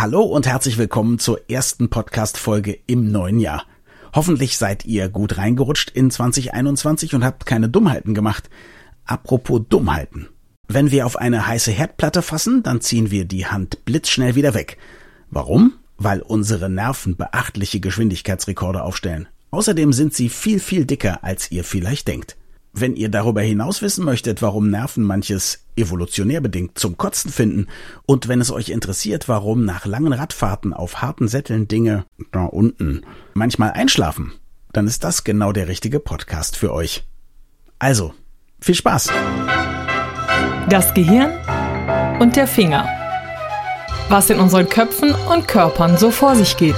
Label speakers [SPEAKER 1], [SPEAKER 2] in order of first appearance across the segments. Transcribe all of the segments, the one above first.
[SPEAKER 1] Hallo und herzlich willkommen zur ersten Podcast-Folge im neuen Jahr. Hoffentlich seid ihr gut reingerutscht in 2021 und habt keine Dummheiten gemacht. Apropos Dummheiten. Wenn wir auf eine heiße Herdplatte fassen, dann ziehen wir die Hand blitzschnell wieder weg. Warum? Weil unsere Nerven beachtliche Geschwindigkeitsrekorde aufstellen. Außerdem sind sie viel, viel dicker, als ihr vielleicht denkt. Wenn ihr darüber hinaus wissen möchtet, warum Nerven manches evolutionär bedingt zum Kotzen finden und wenn es euch interessiert, warum nach langen Radfahrten auf harten Sätteln Dinge da unten manchmal einschlafen, dann ist das genau der richtige Podcast für euch. Also, viel Spaß!
[SPEAKER 2] Das Gehirn und der Finger. Was in unseren Köpfen und Körpern so vor sich geht.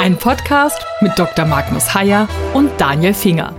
[SPEAKER 2] Ein Podcast mit Dr. Magnus Heyer und Daniel Finger.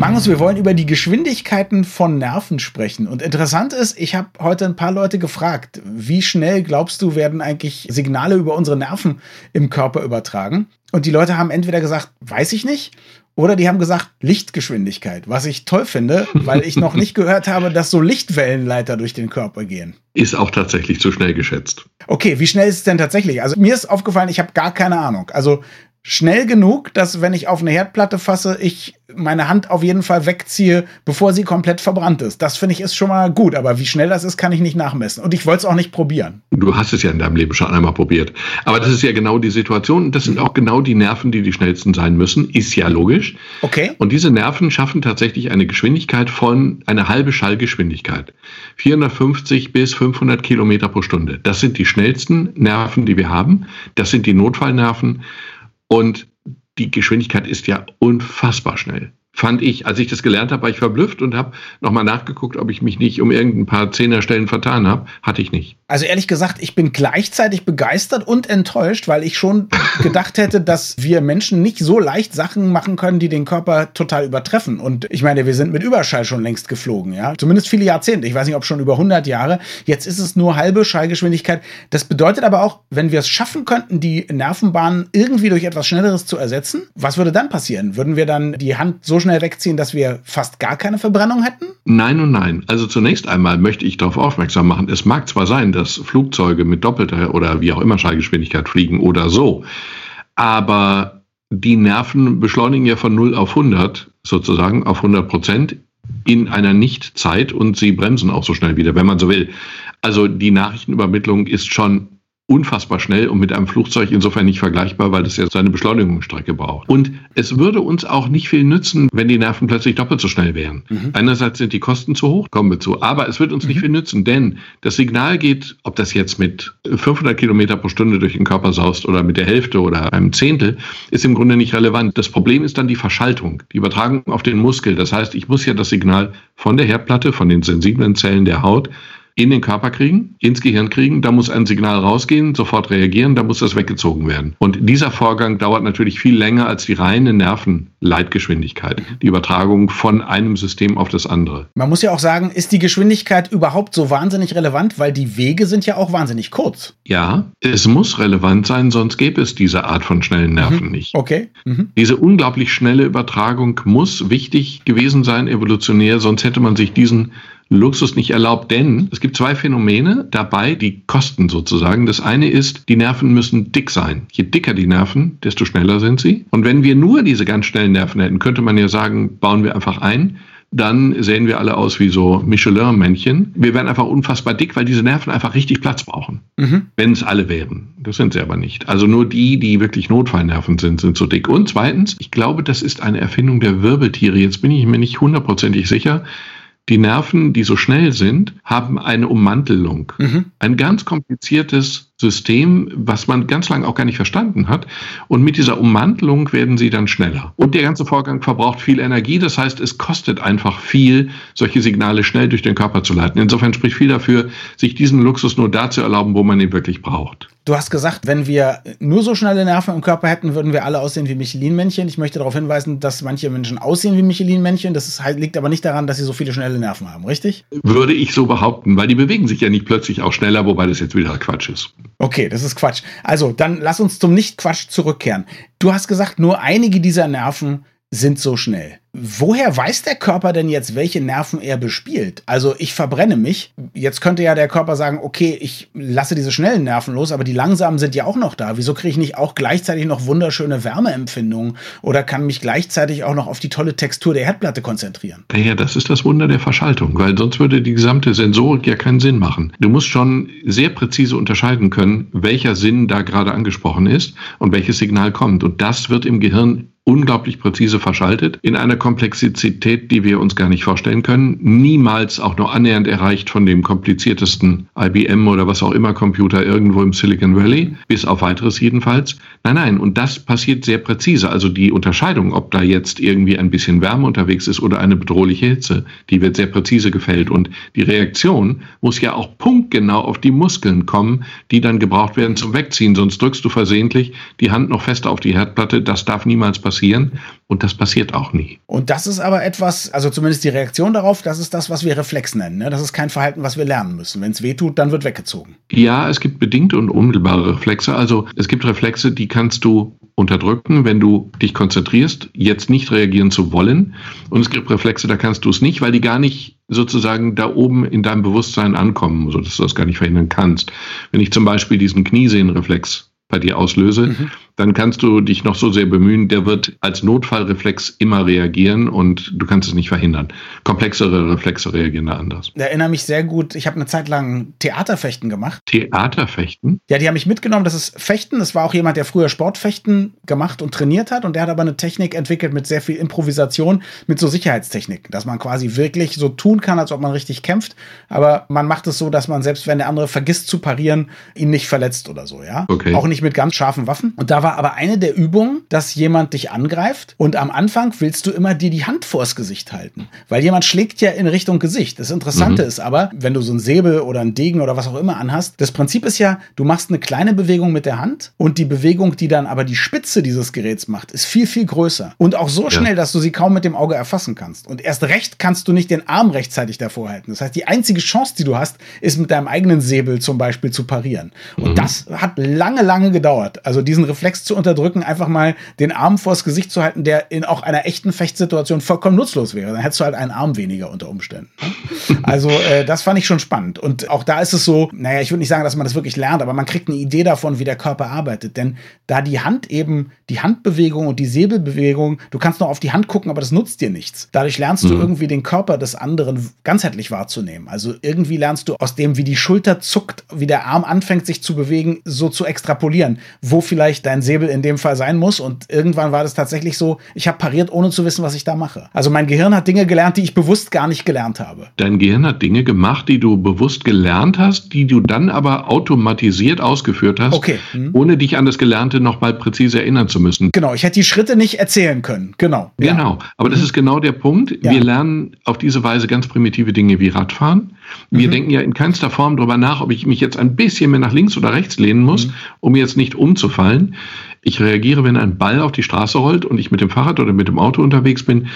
[SPEAKER 1] Magnus, wir wollen über die Geschwindigkeiten von Nerven sprechen. Und interessant ist, ich habe heute ein paar Leute gefragt, wie schnell glaubst du, werden eigentlich Signale über unsere Nerven im Körper übertragen? Und die Leute haben entweder gesagt, weiß ich nicht, oder die haben gesagt Lichtgeschwindigkeit, was ich toll finde, weil ich noch nicht gehört habe, dass so Lichtwellenleiter durch den Körper gehen.
[SPEAKER 3] Ist auch tatsächlich zu schnell geschätzt.
[SPEAKER 1] Okay, wie schnell ist es denn tatsächlich? Also mir ist aufgefallen, ich habe gar keine Ahnung. Also schnell genug, dass wenn ich auf eine Herdplatte fasse, ich meine Hand auf jeden Fall wegziehe, bevor sie komplett verbrannt ist. Das finde ich ist schon mal gut, aber wie schnell das ist, kann ich nicht nachmessen. Und ich wollte es auch nicht probieren.
[SPEAKER 3] Du hast es ja in deinem Leben schon einmal probiert. Aber das ist ja genau die Situation. Das sind auch genau die Nerven, die die schnellsten sein müssen. Ist ja logisch.
[SPEAKER 1] Okay.
[SPEAKER 3] Und diese Nerven schaffen tatsächlich eine Geschwindigkeit von eine halbe Schallgeschwindigkeit. 450 bis 500 Kilometer pro Stunde. Das sind die schnellsten Nerven, die wir haben. Das sind die Notfallnerven. Und die Geschwindigkeit ist ja unfassbar schnell fand ich, als ich das gelernt habe, war ich verblüfft und habe nochmal nachgeguckt, ob ich mich nicht um irgendein paar Zehnerstellen vertan habe. Hatte ich nicht.
[SPEAKER 1] Also ehrlich gesagt, ich bin gleichzeitig begeistert und enttäuscht, weil ich schon gedacht hätte, dass wir Menschen nicht so leicht Sachen machen können, die den Körper total übertreffen. Und ich meine, wir sind mit Überschall schon längst geflogen, ja. Zumindest viele Jahrzehnte. Ich weiß nicht, ob schon über 100 Jahre. Jetzt ist es nur halbe Schallgeschwindigkeit. Das bedeutet aber auch, wenn wir es schaffen könnten, die Nervenbahnen irgendwie durch etwas Schnelleres zu ersetzen, was würde dann passieren? Würden wir dann die Hand so schnell schnell wegziehen, dass wir fast gar keine Verbrennung hätten?
[SPEAKER 3] Nein und nein. Also zunächst einmal möchte ich darauf aufmerksam machen, es mag zwar sein, dass Flugzeuge mit doppelter oder wie auch immer Schallgeschwindigkeit fliegen oder so, aber die Nerven beschleunigen ja von 0 auf 100 sozusagen auf 100 Prozent in einer Nichtzeit und sie bremsen auch so schnell wieder, wenn man so will. Also die Nachrichtenübermittlung ist schon unfassbar schnell und mit einem Flugzeug insofern nicht vergleichbar, weil das ja seine Beschleunigungsstrecke braucht. Und es würde uns auch nicht viel nützen, wenn die Nerven plötzlich doppelt so schnell wären. Mhm. Einerseits sind die Kosten zu hoch, kommen wir zu, aber es wird uns mhm. nicht viel nützen, denn das Signal geht, ob das jetzt mit 500 Kilometer pro Stunde durch den Körper saust oder mit der Hälfte oder einem Zehntel, ist im Grunde nicht relevant. Das Problem ist dann die Verschaltung, die Übertragung auf den Muskel. Das heißt, ich muss ja das Signal von der Herdplatte, von den sensiblen Zellen der Haut in den Körper kriegen, ins Gehirn kriegen, da muss ein Signal rausgehen, sofort reagieren, da muss das weggezogen werden. Und dieser Vorgang dauert natürlich viel länger als die reine Nervenleitgeschwindigkeit, die Übertragung von einem System auf das andere.
[SPEAKER 1] Man muss ja auch sagen, ist die Geschwindigkeit überhaupt so wahnsinnig relevant, weil die Wege sind ja auch wahnsinnig kurz.
[SPEAKER 3] Ja, es muss relevant sein, sonst gäbe es diese Art von schnellen Nerven mhm. nicht.
[SPEAKER 1] Okay.
[SPEAKER 3] Mhm. Diese unglaublich schnelle Übertragung muss wichtig gewesen sein, evolutionär, sonst hätte man sich diesen Luxus nicht erlaubt, denn es gibt zwei Phänomene dabei, die kosten sozusagen. Das eine ist, die Nerven müssen dick sein. Je dicker die Nerven, desto schneller sind sie. Und wenn wir nur diese ganz schnellen Nerven hätten, könnte man ja sagen, bauen wir einfach ein dann sehen wir alle aus wie so Michelin-Männchen. Wir werden einfach unfassbar dick, weil diese Nerven einfach richtig Platz brauchen. Mhm. Wenn es alle wären. Das sind sie aber nicht. Also nur die, die wirklich Notfallnerven sind, sind so dick. Und zweitens, ich glaube, das ist eine Erfindung der Wirbeltiere. Jetzt bin ich mir nicht hundertprozentig sicher. Die Nerven, die so schnell sind, haben eine Ummantelung. Mhm. Ein ganz kompliziertes System, was man ganz lange auch gar nicht verstanden hat. Und mit dieser Ummantelung werden sie dann schneller. Und der ganze Vorgang verbraucht viel Energie. Das heißt, es kostet einfach viel, solche Signale schnell durch den Körper zu leiten. Insofern spricht viel dafür, sich diesen Luxus nur da zu erlauben, wo man ihn wirklich braucht.
[SPEAKER 1] Du hast gesagt, wenn wir nur so schnelle Nerven im Körper hätten, würden wir alle aussehen wie Michelin-Männchen. Ich möchte darauf hinweisen, dass manche Menschen aussehen wie Michelin-Männchen. Das ist, liegt aber nicht daran, dass sie so viele schnelle Nerven haben, richtig?
[SPEAKER 3] Würde ich so behaupten, weil die bewegen sich ja nicht plötzlich auch schneller, wobei das jetzt wieder Quatsch ist.
[SPEAKER 1] Okay, das ist Quatsch. Also, dann lass uns zum Nicht-Quatsch zurückkehren. Du hast gesagt, nur einige dieser Nerven sind so schnell. Woher weiß der Körper denn jetzt, welche Nerven er bespielt? Also ich verbrenne mich. Jetzt könnte ja der Körper sagen, okay, ich lasse diese schnellen Nerven los, aber die langsamen sind ja auch noch da. Wieso kriege ich nicht auch gleichzeitig noch wunderschöne Wärmeempfindungen oder kann mich gleichzeitig auch noch auf die tolle Textur der Herdplatte konzentrieren?
[SPEAKER 3] Naja, das ist das Wunder der Verschaltung, weil sonst würde die gesamte Sensorik ja keinen Sinn machen. Du musst schon sehr präzise unterscheiden können, welcher Sinn da gerade angesprochen ist und welches Signal kommt. Und das wird im Gehirn unglaublich präzise verschaltet, in einer Komplexität, die wir uns gar nicht vorstellen können, niemals auch nur annähernd erreicht von dem kompliziertesten IBM oder was auch immer Computer irgendwo im Silicon Valley, bis auf weiteres jedenfalls. Nein, nein, und das passiert sehr präzise. Also die Unterscheidung, ob da jetzt irgendwie ein bisschen Wärme unterwegs ist oder eine bedrohliche Hitze, die wird sehr präzise gefällt. Und die Reaktion muss ja auch punktgenau auf die Muskeln kommen, die dann gebraucht werden zum Wegziehen. Sonst drückst du versehentlich die Hand noch fester auf die Herdplatte. Das darf niemals passieren passieren und das passiert auch nie.
[SPEAKER 1] Und das ist aber etwas, also zumindest die Reaktion darauf, das ist das, was wir Reflex nennen. Ne? Das ist kein Verhalten, was wir lernen müssen. Wenn es weh tut, dann wird weggezogen.
[SPEAKER 3] Ja, es gibt bedingte und unmittelbare Reflexe. Also es gibt Reflexe, die kannst du unterdrücken, wenn du dich konzentrierst, jetzt nicht reagieren zu wollen. Und es gibt Reflexe, da kannst du es nicht, weil die gar nicht sozusagen da oben in deinem Bewusstsein ankommen, sodass du das gar nicht verhindern kannst. Wenn ich zum Beispiel diesen Kniesehnenreflex bei dir auslöse, mhm. Dann kannst du dich noch so sehr bemühen, der wird als Notfallreflex immer reagieren und du kannst es nicht verhindern. Komplexere Reflexe reagieren da anders.
[SPEAKER 1] Ich erinnere mich sehr gut, ich habe eine Zeit lang Theaterfechten gemacht.
[SPEAKER 3] Theaterfechten?
[SPEAKER 1] Ja, die haben mich mitgenommen, das ist Fechten. Das war auch jemand, der früher Sportfechten gemacht und trainiert hat und der hat aber eine Technik entwickelt mit sehr viel Improvisation, mit so Sicherheitstechniken, dass man quasi wirklich so tun kann, als ob man richtig kämpft, aber man macht es so, dass man selbst wenn der andere vergisst zu parieren, ihn nicht verletzt oder so, ja?
[SPEAKER 3] Okay.
[SPEAKER 1] Auch nicht nicht mit ganz scharfen Waffen. Und da war aber eine der Übungen, dass jemand dich angreift und am Anfang willst du immer dir die Hand vors Gesicht halten, weil jemand schlägt ja in Richtung Gesicht. Das Interessante mhm. ist aber, wenn du so einen Säbel oder einen Degen oder was auch immer anhast, das Prinzip ist ja, du machst eine kleine Bewegung mit der Hand und die Bewegung, die dann aber die Spitze dieses Geräts macht, ist viel, viel größer und auch so ja. schnell, dass du sie kaum mit dem Auge erfassen kannst. Und erst recht kannst du nicht den Arm rechtzeitig davor halten. Das heißt, die einzige Chance, die du hast, ist mit deinem eigenen Säbel zum Beispiel zu parieren. Und mhm. das hat lange, lange gedauert. Also diesen Reflex zu unterdrücken, einfach mal den Arm vors Gesicht zu halten, der in auch einer echten Fechtsituation vollkommen nutzlos wäre. Dann hättest du halt einen Arm weniger unter Umständen. Also äh, das fand ich schon spannend. Und auch da ist es so, naja, ich würde nicht sagen, dass man das wirklich lernt, aber man kriegt eine Idee davon, wie der Körper arbeitet. Denn da die Hand eben, die Handbewegung und die Säbelbewegung, du kannst noch auf die Hand gucken, aber das nutzt dir nichts. Dadurch lernst mhm. du irgendwie den Körper des anderen ganzheitlich wahrzunehmen. Also irgendwie lernst du aus dem, wie die Schulter zuckt, wie der Arm anfängt, sich zu bewegen, so zu extrapolieren wo vielleicht dein Säbel in dem Fall sein muss. Und irgendwann war das tatsächlich so, ich habe pariert, ohne zu wissen, was ich da mache. Also mein Gehirn hat Dinge gelernt, die ich bewusst gar nicht gelernt habe.
[SPEAKER 3] Dein Gehirn hat Dinge gemacht, die du bewusst gelernt hast, die du dann aber automatisiert ausgeführt hast,
[SPEAKER 1] okay.
[SPEAKER 3] hm. ohne dich an das Gelernte nochmal präzise erinnern zu müssen.
[SPEAKER 1] Genau, ich hätte die Schritte nicht erzählen können. Genau.
[SPEAKER 3] Ja. Genau, aber mhm. das ist genau der Punkt. Ja. Wir lernen auf diese Weise ganz primitive Dinge wie Radfahren. Wir mhm. denken ja in keinster Form darüber nach, ob ich mich jetzt ein bisschen mehr nach links oder rechts lehnen muss, mhm. um jetzt nicht umzufallen. Ich reagiere, wenn ein Ball auf die Straße rollt und ich mit dem Fahrrad oder mit dem Auto unterwegs bin,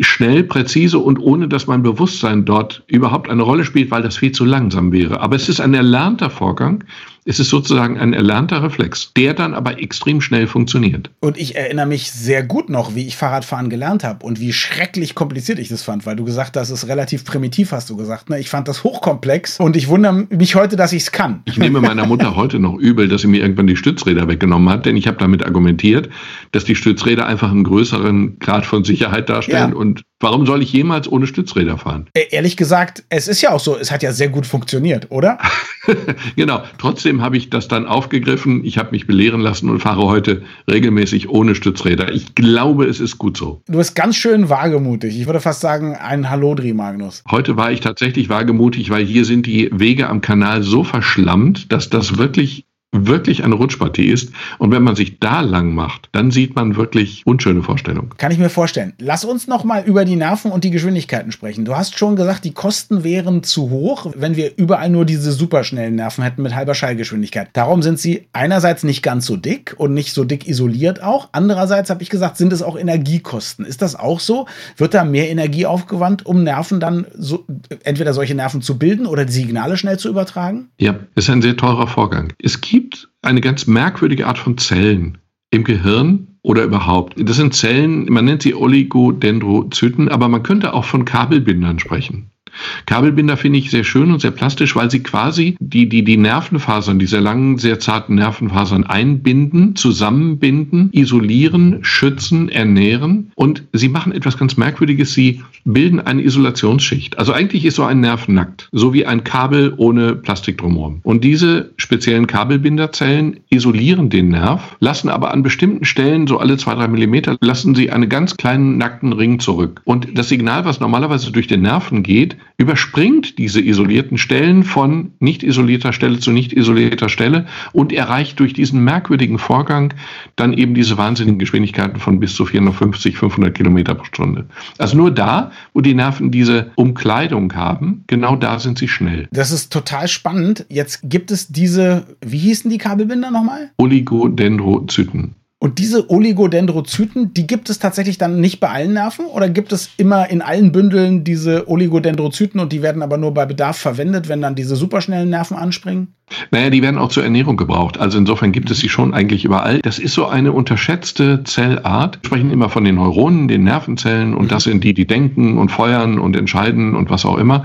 [SPEAKER 3] schnell, präzise und ohne dass mein Bewusstsein dort überhaupt eine Rolle spielt, weil das viel zu langsam wäre. Aber es ist ein erlernter Vorgang, es ist sozusagen ein erlernter Reflex, der dann aber extrem schnell funktioniert.
[SPEAKER 1] Und ich erinnere mich sehr gut noch, wie ich Fahrradfahren gelernt habe und wie schrecklich kompliziert ich das fand, weil du gesagt hast, es ist relativ primitiv, hast du gesagt. Ne? Ich fand das hochkomplex und ich wundere mich heute, dass ich es kann.
[SPEAKER 3] Ich nehme meiner Mutter heute noch übel, dass sie mir irgendwann die Stützräder weggenommen hat, denn ich habe damit argumentiert, dass die Stützräder einfach einen größeren Grad von Sicherheit darstellen ja. und warum soll ich jemals ohne Stützräder fahren?
[SPEAKER 1] E ehrlich gesagt, es ist ja auch so, es hat ja sehr gut funktioniert, oder?
[SPEAKER 3] genau. Trotzdem habe ich das dann aufgegriffen. Ich habe mich belehren lassen und fahre heute regelmäßig ohne Stützräder. Ich glaube, es ist gut so.
[SPEAKER 1] Du bist ganz schön wagemutig. Ich würde fast sagen, ein Hallodri, Magnus.
[SPEAKER 3] Heute war ich tatsächlich wagemutig, weil hier sind die Wege am Kanal so verschlammt, dass das wirklich wirklich eine Rutschpartie ist. Und wenn man sich da lang macht, dann sieht man wirklich unschöne Vorstellungen.
[SPEAKER 1] Kann ich mir vorstellen. Lass uns noch mal über die Nerven und die Geschwindigkeiten sprechen. Du hast schon gesagt, die Kosten wären zu hoch, wenn wir überall nur diese superschnellen Nerven hätten mit halber Schallgeschwindigkeit. Darum sind sie einerseits nicht ganz so dick und nicht so dick isoliert auch. Andererseits habe ich gesagt, sind es auch Energiekosten. Ist das auch so? Wird da mehr Energie aufgewandt, um Nerven dann so, entweder solche Nerven zu bilden oder die Signale schnell zu übertragen?
[SPEAKER 3] Ja, ist ein sehr teurer Vorgang. Es gibt gibt eine ganz merkwürdige Art von Zellen im Gehirn, oder überhaupt. Das sind Zellen, man nennt sie Oligodendrozyten, aber man könnte auch von Kabelbindern sprechen. Kabelbinder finde ich sehr schön und sehr plastisch, weil sie quasi die, die, die Nervenfasern, diese langen, sehr zarten Nervenfasern einbinden, zusammenbinden, isolieren, schützen, ernähren und sie machen etwas ganz Merkwürdiges. Sie bilden eine Isolationsschicht. Also eigentlich ist so ein Nerv nackt, so wie ein Kabel ohne Plastik drumherum. Und diese speziellen Kabelbinderzellen isolieren den Nerv, lassen aber an bestimmten Stellen, so alle zwei, drei Millimeter, lassen sie einen ganz kleinen nackten Ring zurück. Und das Signal, was normalerweise durch den Nerven geht, überspringt diese isolierten Stellen von nicht isolierter Stelle zu nicht isolierter Stelle und erreicht durch diesen merkwürdigen Vorgang dann eben diese wahnsinnigen Geschwindigkeiten von bis zu 450, 500 Kilometer pro Stunde. Also nur da, wo die Nerven diese Umkleidung haben, genau da sind sie schnell.
[SPEAKER 1] Das ist total spannend. Jetzt gibt es diese, wie hießen die Kabelbinder nochmal?
[SPEAKER 3] Oligodendrozyten.
[SPEAKER 1] Und diese Oligodendrozyten, die gibt es tatsächlich dann nicht bei allen Nerven oder gibt es immer in allen Bündeln diese Oligodendrozyten und die werden aber nur bei Bedarf verwendet, wenn dann diese superschnellen Nerven anspringen?
[SPEAKER 3] Naja, die werden auch zur Ernährung gebraucht. Also insofern gibt es sie schon eigentlich überall. Das ist so eine unterschätzte Zellart. Wir sprechen immer von den Neuronen, den Nervenzellen und das sind die, die denken und feuern und entscheiden und was auch immer.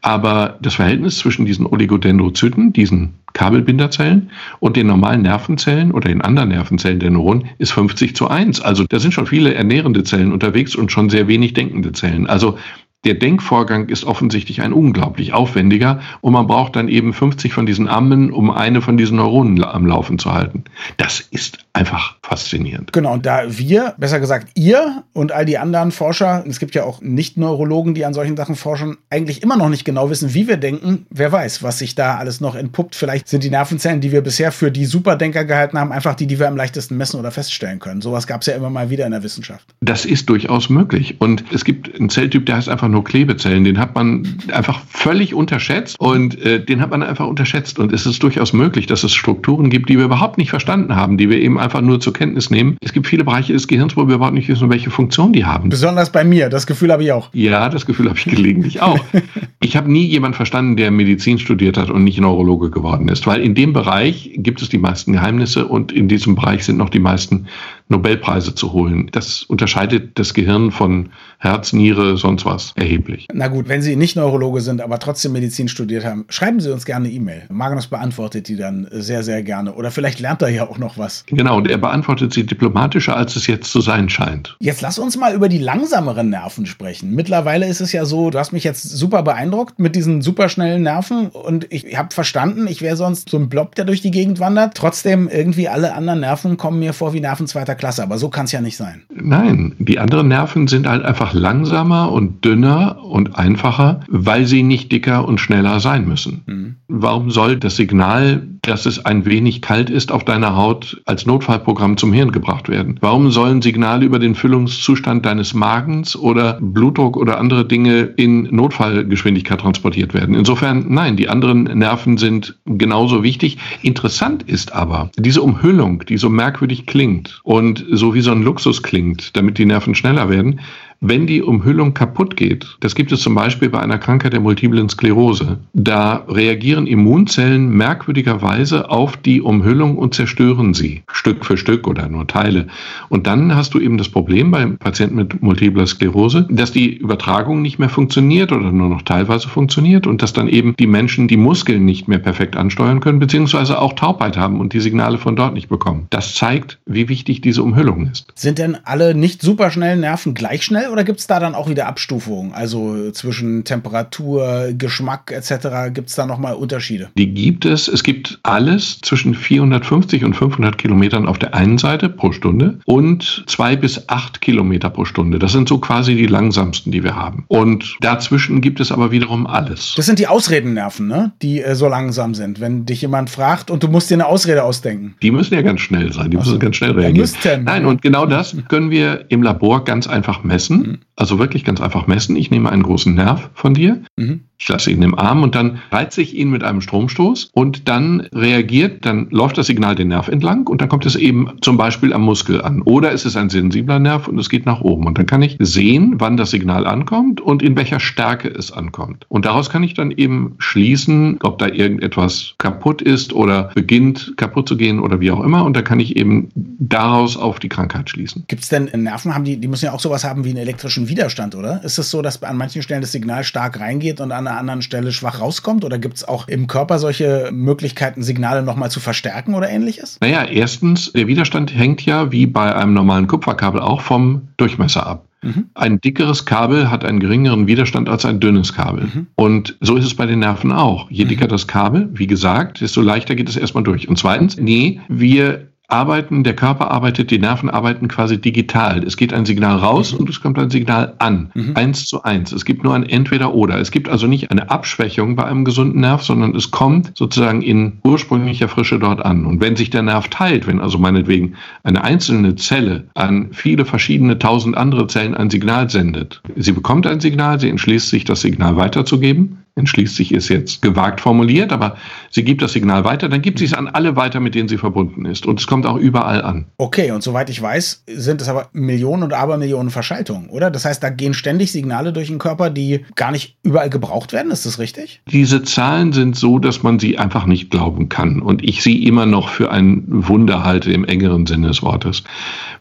[SPEAKER 3] Aber das Verhältnis zwischen diesen Oligodendrozyten, diesen Kabelbinderzellen und den normalen Nervenzellen oder den anderen Nervenzellen der Neuronen ist 50 zu 1. Also da sind schon viele ernährende Zellen unterwegs und schon sehr wenig denkende Zellen. Also der Denkvorgang ist offensichtlich ein unglaublich aufwendiger und man braucht dann eben 50 von diesen Armen, um eine von diesen Neuronen am Laufen zu halten. Das ist einfach faszinierend.
[SPEAKER 1] Genau, und da wir, besser gesagt ihr und all die anderen Forscher, es gibt ja auch Nicht-Neurologen, die an solchen Sachen forschen, eigentlich immer noch nicht genau wissen, wie wir denken, wer weiß, was sich da alles noch entpuppt. Vielleicht sind die Nervenzellen, die wir bisher für die Superdenker gehalten haben, einfach die, die wir am leichtesten messen oder feststellen können. Sowas gab es ja immer mal wieder in der Wissenschaft.
[SPEAKER 3] Das ist durchaus möglich. Und es gibt einen Zelltyp, der heißt einfach nur Klebezellen. Den hat man einfach völlig unterschätzt und äh, den hat man einfach unterschätzt. Und es ist durchaus möglich, dass es Strukturen gibt, die wir überhaupt nicht verstanden haben, die wir eben einfach nur zur Kenntnis nehmen. Es gibt viele Bereiche des Gehirns, wo wir überhaupt nicht wissen, welche Funktion die haben.
[SPEAKER 1] Besonders bei mir, das Gefühl habe ich auch.
[SPEAKER 3] Ja, das Gefühl habe ich gelegentlich auch. ich habe nie jemanden verstanden, der Medizin studiert hat und nicht Neurologe geworden ist, weil in dem Bereich gibt es die meisten Geheimnisse und in diesem Bereich sind noch die meisten Nobelpreise zu holen. Das unterscheidet das Gehirn von Herz, Niere, sonst was erheblich.
[SPEAKER 1] Na gut, wenn Sie nicht Neurologe sind, aber trotzdem Medizin studiert haben, schreiben Sie uns gerne eine E-Mail. Magnus beantwortet die dann sehr, sehr gerne. Oder vielleicht lernt er ja auch noch was.
[SPEAKER 3] Genau, und er beantwortet sie diplomatischer, als es jetzt zu sein scheint.
[SPEAKER 1] Jetzt lass uns mal über die langsameren Nerven sprechen. Mittlerweile ist es ja so, du hast mich jetzt super beeindruckt mit diesen superschnellen Nerven und ich habe verstanden, ich wäre sonst so ein Blob, der durch die Gegend wandert. Trotzdem irgendwie alle anderen Nerven kommen mir vor wie Nerven zweiter Klasse, aber so kann es ja nicht sein.
[SPEAKER 3] Nein, die anderen Nerven sind halt einfach langsamer und dünner und einfacher, weil sie nicht dicker und schneller sein müssen. Mhm. Warum soll das Signal, dass es ein wenig kalt ist auf deiner Haut, als Notfallprogramm zum Hirn gebracht werden? Warum sollen Signale über den Füllungszustand deines Magens oder Blutdruck oder andere Dinge in Notfallgeschwindigkeit transportiert werden? Insofern, nein, die anderen Nerven sind genauso wichtig. Interessant ist aber, diese Umhüllung, die so merkwürdig klingt und so wie so ein Luxus klingt, damit die Nerven schneller werden, wenn die Umhüllung kaputt geht, das gibt es zum Beispiel bei einer Krankheit der multiplen Sklerose, da reagieren Immunzellen merkwürdigerweise auf die Umhüllung und zerstören sie, Stück für Stück oder nur Teile. Und dann hast du eben das Problem beim Patienten mit multipler Sklerose, dass die Übertragung nicht mehr funktioniert oder nur noch teilweise funktioniert und dass dann eben die Menschen die Muskeln nicht mehr perfekt ansteuern können, beziehungsweise auch Taubheit haben und die Signale von dort nicht bekommen. Das zeigt, wie wichtig diese Umhüllung ist.
[SPEAKER 1] Sind denn alle nicht superschnellen Nerven gleich schnell oder gibt es da dann auch wieder Abstufungen? Also zwischen Temperatur, Geschmack etc. gibt es da nochmal Unterschiede?
[SPEAKER 3] Die gibt es. Es gibt alles zwischen 450 und 500 Kilometern auf der einen Seite pro Stunde und zwei bis acht Kilometer pro Stunde. Das sind so quasi die langsamsten, die wir haben. Und dazwischen gibt es aber wiederum alles.
[SPEAKER 1] Das sind die Ausredennerven, ne? die äh, so langsam sind. Wenn dich jemand fragt und du musst dir eine Ausrede ausdenken.
[SPEAKER 3] Die müssen ja ganz schnell sein. Die müssen ganz schnell reagieren. Nein, und genau das können wir im Labor ganz einfach messen. Also wirklich ganz einfach messen. Ich nehme einen großen Nerv von dir, mhm. Ich lasse ihn im Arm und dann reize ich ihn mit einem Stromstoß und dann reagiert, dann läuft das Signal den Nerv entlang und dann kommt es eben zum Beispiel am Muskel an. Oder es ist ein sensibler Nerv und es geht nach oben. Und dann kann ich sehen, wann das Signal ankommt und in welcher Stärke es ankommt. Und daraus kann ich dann eben schließen, ob da irgendetwas kaputt ist oder beginnt kaputt zu gehen oder wie auch immer. Und da kann ich eben daraus auf die Krankheit schließen.
[SPEAKER 1] Gibt es denn Nerven, haben die, die müssen ja auch sowas haben wie einen elektrischen Widerstand, oder? Ist es so, dass an manchen Stellen das Signal stark reingeht und an einer anderen Stelle schwach rauskommt? Oder gibt es auch im Körper solche Möglichkeiten, Signale nochmal zu verstärken oder ähnliches?
[SPEAKER 3] Naja, erstens, der Widerstand hängt ja wie bei einem normalen Kupferkabel auch vom Durchmesser ab. Mhm. Ein dickeres Kabel hat einen geringeren Widerstand als ein dünnes Kabel. Mhm. Und so ist es bei den Nerven auch. Je mhm. dicker das Kabel, wie gesagt, desto leichter geht es erstmal durch. Und zweitens, nee, wir arbeiten, der Körper arbeitet, die Nerven arbeiten quasi digital. Es geht ein Signal raus mhm. und es kommt ein Signal an. Mhm. Eins zu eins. Es gibt nur ein Entweder-Oder. Es gibt also nicht eine Abschwächung bei einem gesunden Nerv, sondern es kommt sozusagen in ursprünglicher Frische dort an. Und wenn sich der Nerv teilt, wenn also meinetwegen eine einzelne Zelle an viele verschiedene tausend andere Zellen ein Signal sendet, sie bekommt ein Signal, sie entschließt sich, das Signal weiterzugeben, entschließt sich, ist jetzt gewagt formuliert, aber sie gibt das Signal weiter, dann gibt sie es an alle weiter, mit denen sie verbunden ist. Und es kommt auch überall an.
[SPEAKER 1] Okay, und soweit ich weiß, sind es aber Millionen und Abermillionen Verschaltungen, oder? Das heißt, da gehen ständig Signale durch den Körper, die gar nicht überall gebraucht werden. Ist das richtig?
[SPEAKER 3] Diese Zahlen sind so, dass man sie einfach nicht glauben kann. Und ich sie immer noch für ein Wunder halte im engeren Sinne des Wortes.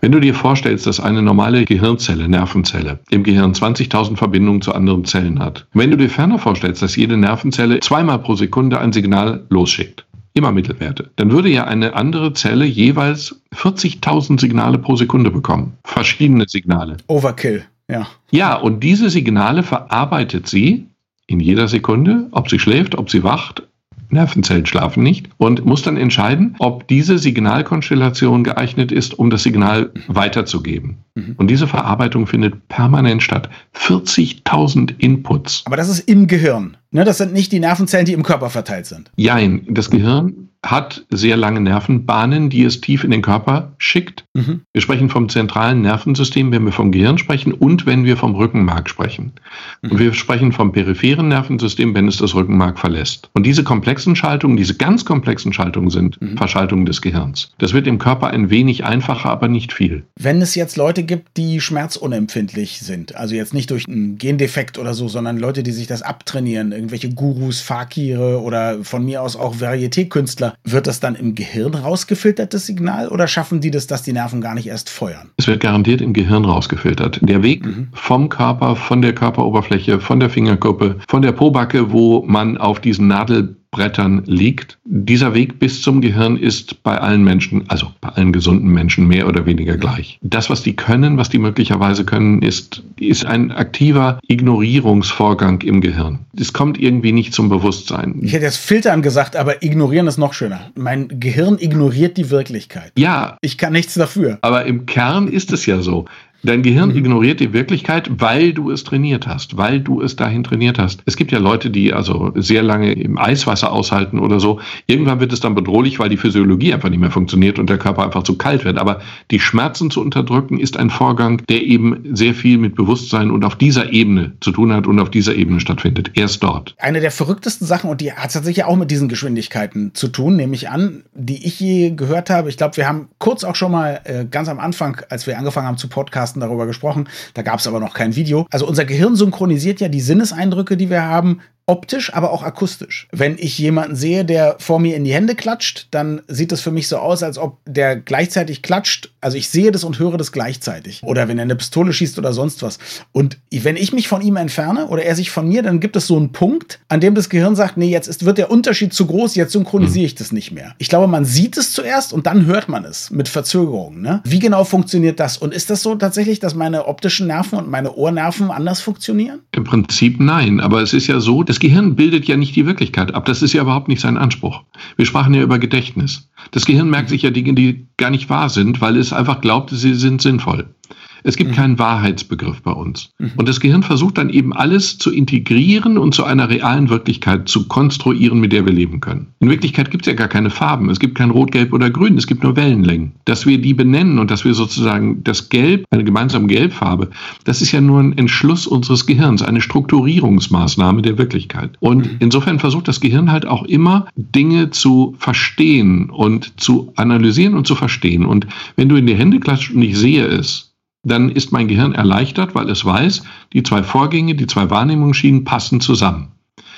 [SPEAKER 3] Wenn du dir vorstellst, dass eine normale Gehirnzelle, Nervenzelle, im Gehirn 20.000 Verbindungen zu anderen Zellen hat. Wenn du dir ferner vorstellst, dass jede Nervenzelle zweimal pro Sekunde ein Signal losschickt. Immer Mittelwerte. Dann würde ja eine andere Zelle jeweils 40.000 Signale pro Sekunde bekommen. Verschiedene Signale.
[SPEAKER 1] Overkill, ja.
[SPEAKER 3] Ja, und diese Signale verarbeitet sie in jeder Sekunde, ob sie schläft, ob sie wacht, Nervenzellen schlafen nicht und muss dann entscheiden, ob diese Signalkonstellation geeignet ist, um das Signal weiterzugeben. Mhm. Und diese Verarbeitung findet permanent statt. 40.000 Inputs.
[SPEAKER 1] Aber das ist im Gehirn. Ne? Das sind nicht die Nervenzellen, die im Körper verteilt sind.
[SPEAKER 3] Jein, das Gehirn hat sehr lange Nervenbahnen, die es tief in den Körper schickt. Mhm. Wir sprechen vom zentralen Nervensystem, wenn wir vom Gehirn sprechen und wenn wir vom Rückenmark sprechen. Mhm. Und wir sprechen vom peripheren Nervensystem, wenn es das Rückenmark verlässt. Und diese komplexen Schaltungen, diese ganz komplexen Schaltungen sind mhm. Verschaltungen des Gehirns. Das wird im Körper ein wenig einfacher, aber nicht viel.
[SPEAKER 1] Wenn es jetzt Leute gibt, die schmerzunempfindlich sind, also jetzt nicht durch einen Gendefekt oder so, sondern Leute, die sich das abtrainieren, irgendwelche Gurus, Fakire oder von mir aus auch Varieté-Künstler, wird das dann im Gehirn rausgefiltert, das Signal, oder schaffen die das, dass die Nerven gar nicht erst feuern?
[SPEAKER 3] Es wird garantiert im Gehirn rausgefiltert. Der Weg mhm. vom Körper, von der Körperoberfläche, von der Fingerkuppe, von der Pobacke, wo man auf diesen Nadel Brettern liegt. Dieser Weg bis zum Gehirn ist bei allen Menschen, also bei allen gesunden Menschen mehr oder weniger gleich. Das, was die können, was die möglicherweise können, ist, ist ein aktiver Ignorierungsvorgang im Gehirn. Es kommt irgendwie nicht zum Bewusstsein.
[SPEAKER 1] Ich hätte jetzt filtern gesagt, aber ignorieren ist noch schöner. Mein Gehirn ignoriert die Wirklichkeit.
[SPEAKER 3] Ja.
[SPEAKER 1] Ich kann nichts dafür.
[SPEAKER 3] Aber im Kern ist es ja so. Dein Gehirn mhm. ignoriert die Wirklichkeit, weil du es trainiert hast, weil du es dahin trainiert hast. Es gibt ja Leute, die also sehr lange im Eiswasser aushalten oder so. Irgendwann wird es dann bedrohlich, weil die Physiologie einfach nicht mehr funktioniert und der Körper einfach zu kalt wird. Aber die Schmerzen zu unterdrücken ist ein Vorgang, der eben sehr viel mit Bewusstsein und auf dieser Ebene zu tun hat und auf dieser Ebene stattfindet. Erst dort.
[SPEAKER 1] Eine der verrücktesten Sachen, und die hat tatsächlich auch mit diesen Geschwindigkeiten zu tun, nehme ich an, die ich je gehört habe. Ich glaube, wir haben kurz auch schon mal äh, ganz am Anfang, als wir angefangen haben zu podcasten, Podcasten darüber gesprochen. Da gab es aber noch kein Video. Also unser Gehirn synchronisiert ja die Sinneseindrücke, die wir haben, optisch, aber auch akustisch. Wenn ich jemanden sehe, der vor mir in die Hände klatscht, dann sieht das für mich so aus, als ob der gleichzeitig klatscht. Also ich sehe das und höre das gleichzeitig. Oder wenn er eine Pistole schießt oder sonst was. Und wenn ich mich von ihm entferne oder er sich von mir, dann gibt es so einen Punkt, an dem das Gehirn sagt, nee, jetzt ist, wird der Unterschied zu groß, jetzt synchronisiere ich das nicht mehr. Ich glaube, man sieht es zuerst und dann hört man es mit Verzögerung. Ne? Wie genau funktioniert das? Und ist das so tatsächlich, dass meine optischen Nerven und meine Ohrnerven anders funktionieren?
[SPEAKER 3] Im Prinzip nein, aber es ist ja so, das Gehirn bildet ja nicht die Wirklichkeit ab. Das ist ja überhaupt nicht sein Anspruch. Wir sprachen ja über Gedächtnis. Das Gehirn merkt sich ja Dinge, die gar nicht wahr sind, weil es einfach glaubt, sie sind sinnvoll. Es gibt mhm. keinen Wahrheitsbegriff bei uns. Mhm. Und das Gehirn versucht dann eben alles zu integrieren und zu einer realen Wirklichkeit zu konstruieren, mit der wir leben können. In Wirklichkeit gibt es ja gar keine Farben. Es gibt kein Rot, Gelb oder Grün. Es gibt nur Wellenlängen. Dass wir die benennen und dass wir sozusagen das Gelb, eine gemeinsame Gelbfarbe, das ist ja nur ein Entschluss unseres Gehirns, eine Strukturierungsmaßnahme der Wirklichkeit. Und mhm. insofern versucht das Gehirn halt auch immer Dinge zu verstehen und zu analysieren und zu verstehen. Und wenn du in die Hände klatscht und ich sehe es, dann ist mein Gehirn erleichtert, weil es weiß, die zwei Vorgänge, die zwei Wahrnehmungsschienen passen zusammen.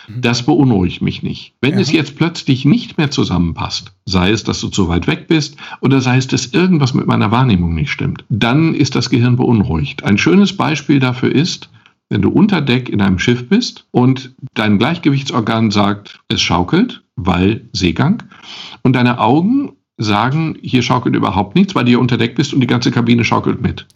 [SPEAKER 3] Mhm. Das beunruhigt mich nicht. Wenn ja. es jetzt plötzlich nicht mehr zusammenpasst, sei es, dass du zu weit weg bist oder sei es, dass irgendwas mit meiner Wahrnehmung nicht stimmt, dann ist das Gehirn beunruhigt. Ein schönes Beispiel dafür ist, wenn du unter Deck in einem Schiff bist und dein Gleichgewichtsorgan sagt, es schaukelt, weil Seegang, und deine Augen sagen, hier schaukelt überhaupt nichts, weil du hier unter Deck bist und die ganze Kabine schaukelt mit.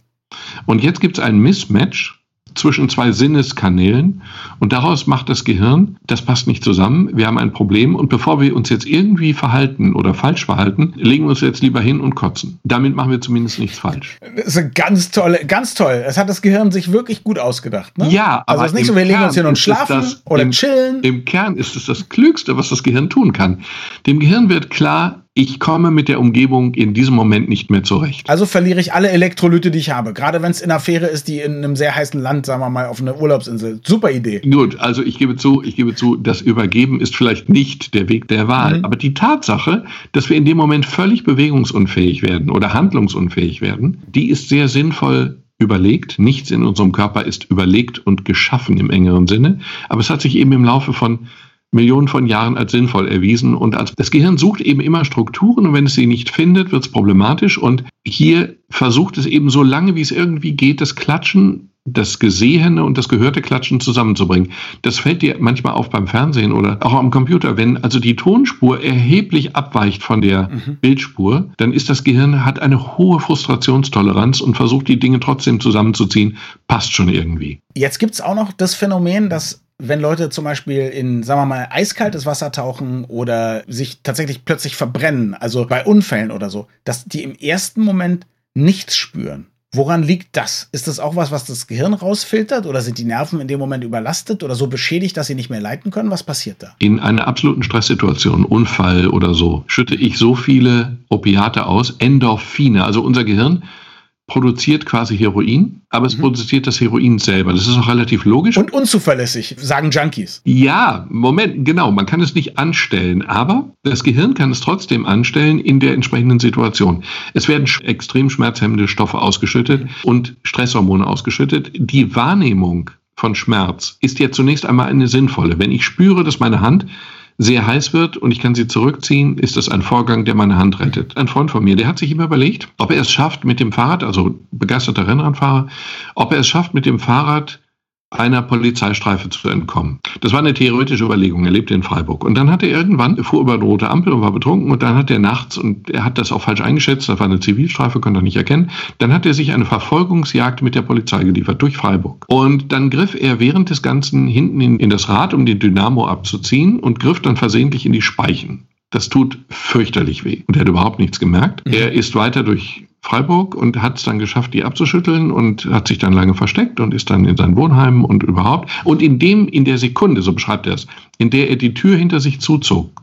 [SPEAKER 3] Und jetzt gibt es ein Mismatch zwischen zwei Sinneskanälen und daraus macht das Gehirn, das passt nicht zusammen, wir haben ein Problem und bevor wir uns jetzt irgendwie verhalten oder falsch verhalten, legen wir uns jetzt lieber hin und kotzen. Damit machen wir zumindest nichts falsch.
[SPEAKER 1] Das ist ganz tolle, ganz toll. Es hat das Gehirn sich wirklich gut ausgedacht. Ne?
[SPEAKER 3] Ja,
[SPEAKER 1] also es ist nicht so, wir legen uns hin und schlafen oder
[SPEAKER 3] im,
[SPEAKER 1] chillen.
[SPEAKER 3] Im Kern ist es das Klügste, was das Gehirn tun kann. Dem Gehirn wird klar, ich komme mit der Umgebung in diesem Moment nicht mehr zurecht.
[SPEAKER 1] Also verliere ich alle Elektrolyte, die ich habe. Gerade wenn es in einer Fähre ist, die in einem sehr heißen Land, sagen wir mal, auf einer Urlaubsinsel. Super Idee.
[SPEAKER 3] Gut, also ich gebe zu, ich gebe zu, das Übergeben ist vielleicht nicht der Weg der Wahl. Mhm. Aber die Tatsache, dass wir in dem Moment völlig bewegungsunfähig werden oder handlungsunfähig werden, die ist sehr sinnvoll überlegt. Nichts in unserem Körper ist überlegt und geschaffen im engeren Sinne. Aber es hat sich eben im Laufe von Millionen von Jahren als sinnvoll erwiesen. Und als, das Gehirn sucht eben immer Strukturen und wenn es sie nicht findet, wird es problematisch. Und hier versucht es eben so lange, wie es irgendwie geht, das Klatschen, das Gesehene und das gehörte Klatschen zusammenzubringen. Das fällt dir manchmal auf beim Fernsehen oder auch am Computer. Wenn also die Tonspur erheblich abweicht von der mhm. Bildspur, dann ist das Gehirn, hat eine hohe Frustrationstoleranz und versucht die Dinge trotzdem zusammenzuziehen. Passt schon irgendwie.
[SPEAKER 1] Jetzt gibt es auch noch das Phänomen, dass wenn Leute zum Beispiel in, sagen wir mal, eiskaltes Wasser tauchen oder sich tatsächlich plötzlich verbrennen, also bei Unfällen oder so, dass die im ersten Moment nichts spüren. Woran liegt das? Ist das auch was, was das Gehirn rausfiltert oder sind die Nerven in dem Moment überlastet oder so beschädigt, dass sie nicht mehr leiten können? Was passiert da?
[SPEAKER 3] In einer absoluten Stresssituation, Unfall oder so, schütte ich so viele Opiate aus, Endorphine. Also unser Gehirn produziert quasi Heroin, aber es mhm. produziert das Heroin selber. Das ist auch relativ logisch.
[SPEAKER 1] Und unzuverlässig, sagen Junkies.
[SPEAKER 3] Ja, Moment, genau. Man kann es nicht anstellen, aber das Gehirn kann es trotzdem anstellen in der entsprechenden Situation. Es werden extrem schmerzhemmende Stoffe ausgeschüttet mhm. und Stresshormone ausgeschüttet. Die Wahrnehmung von Schmerz ist ja zunächst einmal eine sinnvolle. Wenn ich spüre, dass meine Hand sehr heiß wird und ich kann sie zurückziehen, ist das ein Vorgang, der meine Hand rettet. Ein Freund von mir, der hat sich immer überlegt, ob er es schafft mit dem Fahrrad, also begeisterter Rennradfahrer, ob er es schafft mit dem Fahrrad einer Polizeistreife zu entkommen. Das war eine theoretische Überlegung. Er lebte in Freiburg. Und dann hat er irgendwann, er fuhr über eine rote Ampel und war betrunken und dann hat er nachts, und er hat das auch falsch eingeschätzt, das war eine Zivilstreife, konnte er nicht erkennen, dann hat er sich eine Verfolgungsjagd mit der Polizei geliefert durch Freiburg. Und dann griff er während des Ganzen hinten in, in das Rad, um den Dynamo abzuziehen und griff dann versehentlich in die Speichen. Das tut fürchterlich weh. Und er hat überhaupt nichts gemerkt. Mhm. Er ist weiter durch Freiburg und hat es dann geschafft, die abzuschütteln und hat sich dann lange versteckt und ist dann in sein Wohnheim und überhaupt. Und in dem, in der Sekunde, so beschreibt er es, in der er die Tür hinter sich zuzog,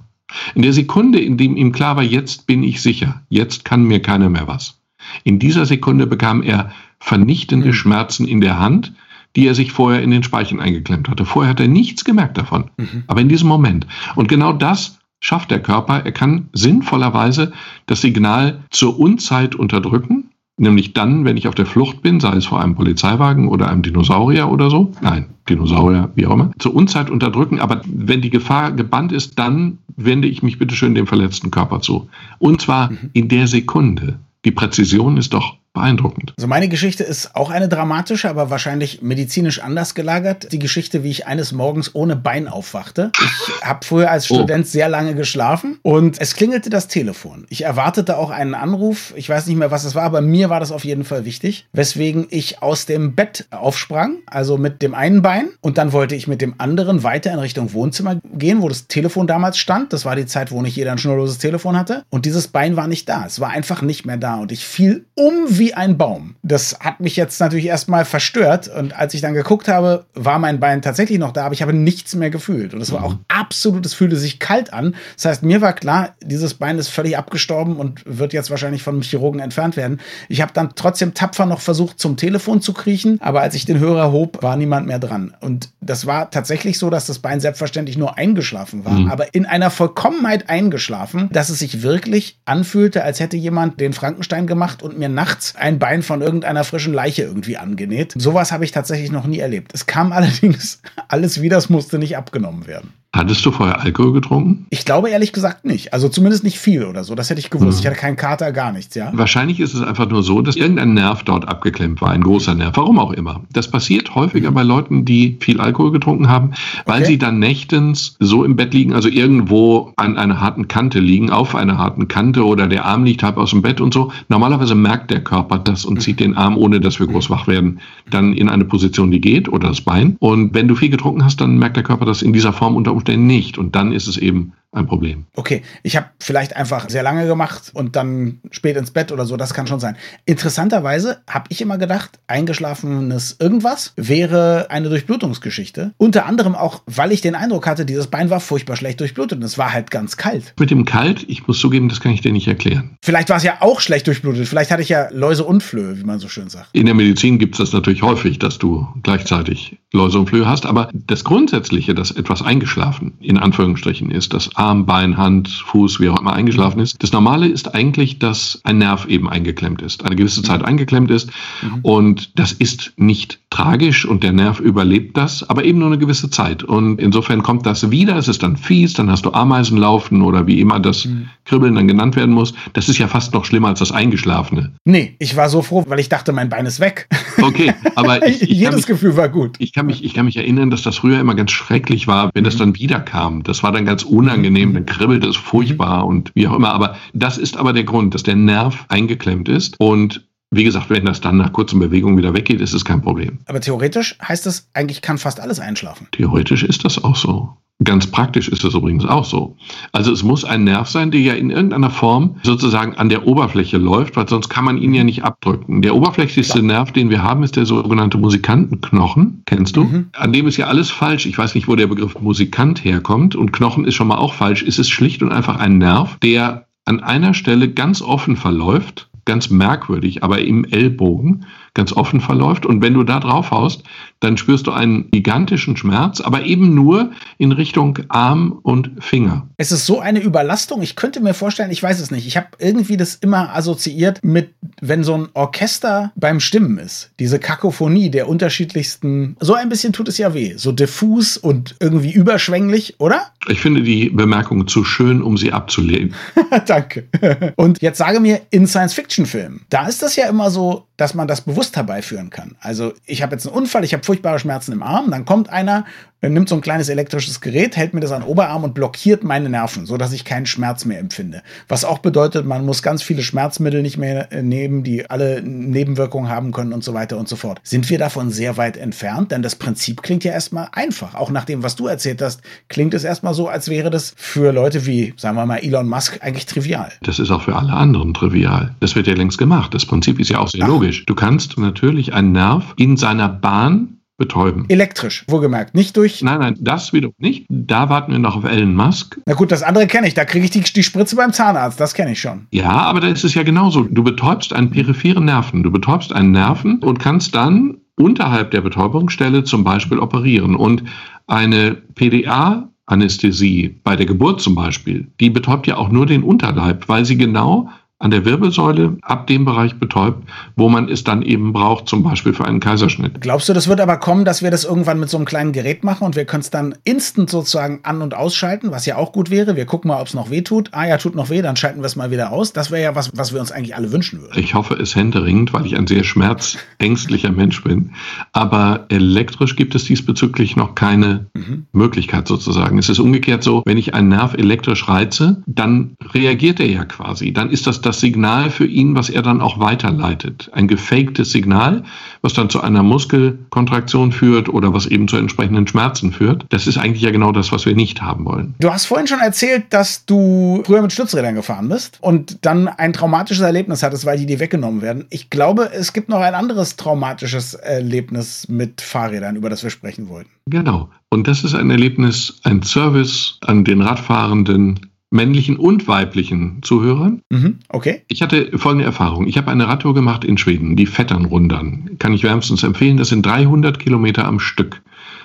[SPEAKER 3] in der Sekunde, in dem ihm klar war, jetzt bin ich sicher, jetzt kann mir keiner mehr was. In dieser Sekunde bekam er vernichtende mhm. Schmerzen in der Hand, die er sich vorher in den Speichen eingeklemmt hatte. Vorher hat er nichts gemerkt davon. Mhm. Aber in diesem Moment. Und genau das schafft der Körper. Er kann sinnvollerweise das Signal zur Unzeit unterdrücken, nämlich dann, wenn ich auf der Flucht bin, sei es vor einem Polizeiwagen oder einem Dinosaurier oder so. Nein, Dinosaurier, wie auch immer. Zur Unzeit unterdrücken, aber wenn die Gefahr gebannt ist, dann wende ich mich bitteschön dem verletzten Körper zu. Und zwar mhm. in der Sekunde. Die Präzision ist doch beeindruckend.
[SPEAKER 1] Also meine Geschichte ist auch eine dramatische, aber wahrscheinlich medizinisch anders gelagert. Die Geschichte, wie ich eines Morgens ohne Bein aufwachte. Ich habe früher als oh. Student sehr lange geschlafen und es klingelte das Telefon. Ich erwartete auch einen Anruf. Ich weiß nicht mehr, was es war, aber mir war das auf jeden Fall wichtig, weswegen ich aus dem Bett aufsprang, also mit dem einen Bein und dann wollte ich mit dem anderen weiter in Richtung Wohnzimmer gehen, wo das Telefon damals stand. Das war die Zeit, wo nicht jeder ein schnurloses Telefon hatte und dieses Bein war nicht da. Es war einfach nicht mehr da und ich fiel um wie wie ein Baum. Das hat mich jetzt natürlich erstmal verstört. Und als ich dann geguckt habe, war mein Bein tatsächlich noch da, aber ich habe nichts mehr gefühlt. Und es war auch absolut, es fühlte sich kalt an. Das heißt, mir war klar, dieses Bein ist völlig abgestorben und wird jetzt wahrscheinlich von einem Chirurgen entfernt werden. Ich habe dann trotzdem tapfer noch versucht, zum Telefon zu kriechen, aber als ich den Hörer hob, war niemand mehr dran. Und das war tatsächlich so, dass das Bein selbstverständlich nur eingeschlafen war, mhm. aber in einer Vollkommenheit eingeschlafen, dass es sich wirklich anfühlte, als hätte jemand den Frankenstein gemacht und mir nachts ein Bein von irgendeiner frischen Leiche irgendwie angenäht. Sowas habe ich tatsächlich noch nie erlebt. Es kam allerdings alles wieder, es musste nicht abgenommen werden.
[SPEAKER 3] Hattest du vorher Alkohol getrunken?
[SPEAKER 1] Ich glaube ehrlich gesagt nicht. Also zumindest nicht viel oder so. Das hätte ich gewusst. Mhm. Ich hatte keinen Kater, gar nichts, ja.
[SPEAKER 3] Wahrscheinlich ist es einfach nur so, dass irgendein Nerv dort abgeklemmt war, ein großer Nerv. Warum auch immer. Das passiert häufiger bei Leuten, die viel Alkohol getrunken haben, weil okay. sie dann nächtens so im Bett liegen, also irgendwo an einer harten Kante liegen, auf einer harten Kante oder der Arm liegt halb aus dem Bett und so. Normalerweise merkt der Körper das und zieht den Arm, ohne dass wir groß wach werden, dann in eine Position, die geht oder das Bein. Und wenn du viel getrunken hast, dann merkt der Körper das in dieser Form unter Umständen nicht. Und dann ist es eben ein Problem.
[SPEAKER 1] Okay, ich habe vielleicht einfach sehr lange gemacht und dann spät ins Bett oder so, das kann schon sein. Interessanterweise habe ich immer gedacht, eingeschlafenes irgendwas wäre eine Durchblutungsgeschichte. Unter anderem auch, weil ich den Eindruck hatte, dieses Bein war furchtbar schlecht durchblutet und es war halt ganz kalt.
[SPEAKER 3] Mit dem Kalt, ich muss zugeben, das kann ich dir nicht erklären.
[SPEAKER 1] Vielleicht war es ja auch schlecht durchblutet. Vielleicht hatte ich ja Läuse und Flöhe, wie man so schön sagt.
[SPEAKER 3] In der Medizin gibt es das natürlich häufig, dass du gleichzeitig Läuse und Flöhe hast. Aber das Grundsätzliche, dass etwas eingeschlafen, in Anführungsstrichen, ist, dass Arm, Bein, Hand, Fuß, wie auch immer eingeschlafen ist. Das Normale ist eigentlich, dass ein Nerv eben eingeklemmt ist, eine gewisse Zeit eingeklemmt ist. Mhm. Und das ist nicht tragisch und der Nerv überlebt das, aber eben nur eine gewisse Zeit. Und insofern kommt das wieder, es ist dann fies, dann hast du Ameisen laufen oder wie immer das mhm. Kribbeln dann genannt werden muss. Das ist ja fast noch schlimmer als das Eingeschlafene.
[SPEAKER 1] Nee, ich war so froh, weil ich dachte, mein Bein ist weg.
[SPEAKER 3] Okay, aber ich,
[SPEAKER 1] ich jedes mich, Gefühl war gut.
[SPEAKER 3] Ich kann, mich, ich kann mich erinnern, dass das früher immer ganz schrecklich war, wenn das mhm. dann wiederkam. Das war dann ganz unangenehm, dann kribbelte es furchtbar mhm. und wie auch immer. Aber das ist aber der Grund, dass der Nerv eingeklemmt ist und wie gesagt, wenn das dann nach kurzen Bewegungen wieder weggeht, ist es kein Problem.
[SPEAKER 1] Aber theoretisch heißt das, eigentlich kann fast alles einschlafen.
[SPEAKER 3] Theoretisch ist das auch so. Ganz praktisch ist das übrigens auch so. Also es muss ein Nerv sein, der ja in irgendeiner Form sozusagen an der Oberfläche läuft, weil sonst kann man ihn ja nicht abdrücken. Der oberflächlichste ja. Nerv, den wir haben, ist der sogenannte Musikantenknochen. Kennst du? Mhm. An dem ist ja alles falsch. Ich weiß nicht, wo der Begriff Musikant herkommt. Und Knochen ist schon mal auch falsch. Es ist schlicht und einfach ein Nerv, der an einer Stelle ganz offen verläuft ganz merkwürdig, aber im Ellbogen ganz offen verläuft. Und wenn du da drauf haust, dann spürst du einen gigantischen Schmerz, aber eben nur in Richtung Arm und Finger.
[SPEAKER 1] Es ist so eine Überlastung. Ich könnte mir vorstellen, ich weiß es nicht. Ich habe irgendwie das immer assoziiert mit, wenn so ein Orchester beim Stimmen ist. Diese Kakophonie der unterschiedlichsten. So ein bisschen tut es ja weh. So diffus und irgendwie überschwänglich, oder?
[SPEAKER 3] Ich finde die Bemerkung zu schön, um sie abzulehnen.
[SPEAKER 1] Danke. Und jetzt sage mir, in Science-Fiction-Filmen, da ist das ja immer so, dass man das bewusst herbeiführen kann. Also ich habe jetzt einen Unfall, ich habe furchtbare Schmerzen im Arm, dann kommt einer nimmt so ein kleines elektrisches Gerät, hält mir das an den Oberarm und blockiert meine Nerven, so dass ich keinen Schmerz mehr empfinde. Was auch bedeutet, man muss ganz viele Schmerzmittel nicht mehr äh, nehmen, die alle Nebenwirkungen haben können und so weiter und so fort. Sind wir davon sehr weit entfernt? Denn das Prinzip klingt ja erstmal einfach. Auch nach dem, was du erzählt hast, klingt es erstmal so, als wäre das für Leute wie, sagen wir mal, Elon Musk eigentlich trivial.
[SPEAKER 3] Das ist auch für alle anderen trivial. Das wird ja längst gemacht. Das Prinzip ist ja auch sehr Ach. logisch. Du kannst natürlich einen Nerv in seiner Bahn betäuben.
[SPEAKER 1] Elektrisch, wohlgemerkt, nicht durch.
[SPEAKER 3] Nein, nein, das wiederum nicht. Da warten wir noch auf Elon Musk.
[SPEAKER 1] Na gut, das andere kenne ich. Da kriege ich die, die Spritze beim Zahnarzt. Das kenne ich schon.
[SPEAKER 3] Ja, aber da ist es ja genauso. Du betäubst einen peripheren Nerven. Du betäubst einen Nerven und kannst dann unterhalb der Betäubungsstelle zum Beispiel operieren. Und eine PDA Anästhesie bei der Geburt zum Beispiel, die betäubt ja auch nur den Unterleib, weil sie genau an der Wirbelsäule ab dem Bereich betäubt, wo man es dann eben braucht, zum Beispiel für einen Kaiserschnitt.
[SPEAKER 1] Glaubst du, das wird aber kommen, dass wir das irgendwann mit so einem kleinen Gerät machen und wir können es dann instant sozusagen an- und ausschalten, was ja auch gut wäre. Wir gucken mal, ob es noch weh tut. Ah ja, tut noch weh, dann schalten wir es mal wieder aus. Das wäre ja was, was wir uns eigentlich alle wünschen würden.
[SPEAKER 3] Ich hoffe es händeringend, weil ich ein sehr schmerzängstlicher Mensch bin. Aber elektrisch gibt es diesbezüglich noch keine mhm. Möglichkeit sozusagen. Es ist umgekehrt so, wenn ich einen Nerv elektrisch reize, dann reagiert er ja quasi. Dann ist das das Signal für ihn, was er dann auch weiterleitet. Ein gefaktes Signal, was dann zu einer Muskelkontraktion führt oder was eben zu entsprechenden Schmerzen führt. Das ist eigentlich ja genau das, was wir nicht haben wollen.
[SPEAKER 1] Du hast vorhin schon erzählt, dass du früher mit Stützrädern gefahren bist und dann ein traumatisches Erlebnis hattest, weil die dir weggenommen werden. Ich glaube, es gibt noch ein anderes traumatisches Erlebnis mit Fahrrädern, über das wir sprechen wollten.
[SPEAKER 3] Genau. Und das ist ein Erlebnis, ein Service an den Radfahrenden, männlichen und weiblichen Zuhörern.
[SPEAKER 1] Mhm, okay.
[SPEAKER 3] Ich hatte folgende Erfahrung. Ich habe eine Radtour gemacht in Schweden, die Vetternrundern. Kann ich wärmstens empfehlen. Das sind 300 Kilometer am Stück.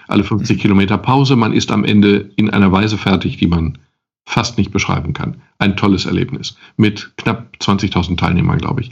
[SPEAKER 3] Alle 50 mhm. Kilometer Pause. Man ist am Ende in einer Weise fertig, die man fast nicht beschreiben kann. Ein tolles Erlebnis mit knapp 20.000 Teilnehmern, glaube ich.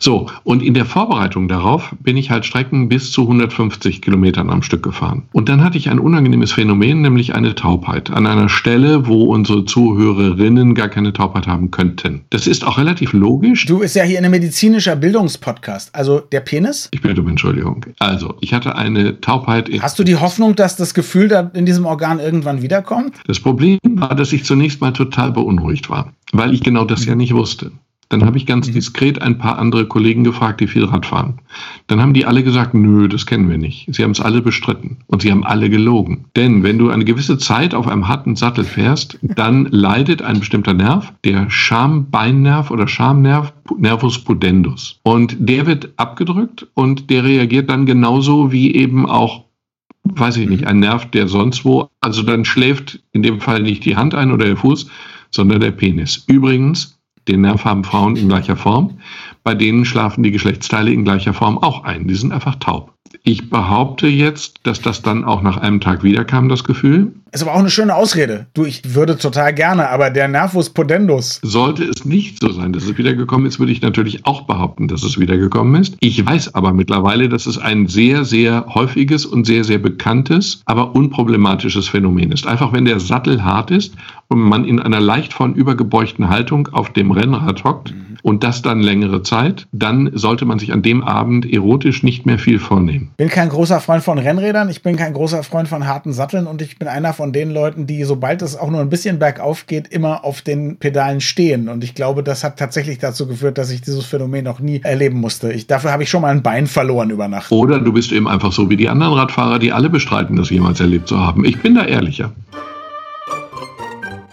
[SPEAKER 3] So, und in der Vorbereitung darauf bin ich halt Strecken bis zu 150 Kilometern am Stück gefahren. Und dann hatte ich ein unangenehmes Phänomen, nämlich eine Taubheit an einer Stelle, wo unsere Zuhörerinnen gar keine Taubheit haben könnten. Das ist auch relativ logisch.
[SPEAKER 1] Du bist ja hier ein medizinischer Bildungspodcast. Also der Penis?
[SPEAKER 3] Ich bitte um Entschuldigung. Also, ich hatte eine Taubheit.
[SPEAKER 1] Hast du die Hoffnung, dass das Gefühl da in diesem Organ irgendwann wiederkommt?
[SPEAKER 3] Das Problem war, dass ich zunächst zunächst mal total beunruhigt war, weil ich genau das ja nicht wusste. Dann habe ich ganz mhm. diskret ein paar andere Kollegen gefragt, die viel Rad fahren. Dann haben die alle gesagt, nö, das kennen wir nicht. Sie haben es alle bestritten und sie haben alle gelogen. Denn wenn du eine gewisse Zeit auf einem harten Sattel fährst, dann leidet ein bestimmter Nerv, der Schambeinnerv oder Schamnerv, Nervus pudendus. Und der wird abgedrückt und der reagiert dann genauso wie eben auch weiß ich nicht, mhm. ein Nerv, der sonst wo, also dann schläft in dem Fall nicht die Hand ein oder der Fuß, sondern der Penis. Übrigens, den Nerv haben Frauen in gleicher Form, bei denen schlafen die Geschlechtsteile in gleicher Form auch ein. Die sind einfach taub. Ich behaupte jetzt, dass das dann auch nach einem Tag wiederkam, das Gefühl.
[SPEAKER 1] Ist aber auch eine schöne Ausrede. Du, ich würde total gerne, aber der Nervus pudendus.
[SPEAKER 3] Sollte es nicht so sein, dass es wiedergekommen ist, würde ich natürlich auch behaupten, dass es wiedergekommen ist. Ich weiß aber mittlerweile, dass es ein sehr, sehr häufiges und sehr, sehr bekanntes, aber unproblematisches Phänomen ist. Einfach wenn der Sattel hart ist und man in einer leicht von übergebeugten Haltung auf dem Rennrad hockt mhm. und das dann längere Zeit, dann sollte man sich an dem Abend erotisch nicht mehr viel vornehmen.
[SPEAKER 1] Ich bin kein großer Freund von Rennrädern, ich bin kein großer Freund von harten Satteln und ich bin einer von den Leuten, die, sobald es auch nur ein bisschen bergauf geht, immer auf den Pedalen stehen. Und ich glaube, das hat tatsächlich dazu geführt, dass ich dieses Phänomen noch nie erleben musste. Ich, dafür habe ich schon mal ein Bein verloren über Nacht.
[SPEAKER 3] Oder du bist eben einfach so wie die anderen Radfahrer, die alle bestreiten, das jemals erlebt zu haben. Ich bin da ehrlicher.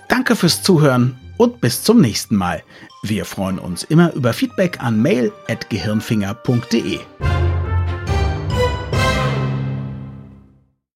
[SPEAKER 1] Danke fürs Zuhören und bis zum nächsten Mal. Wir freuen uns immer über Feedback an mail.gehirnfinger.de.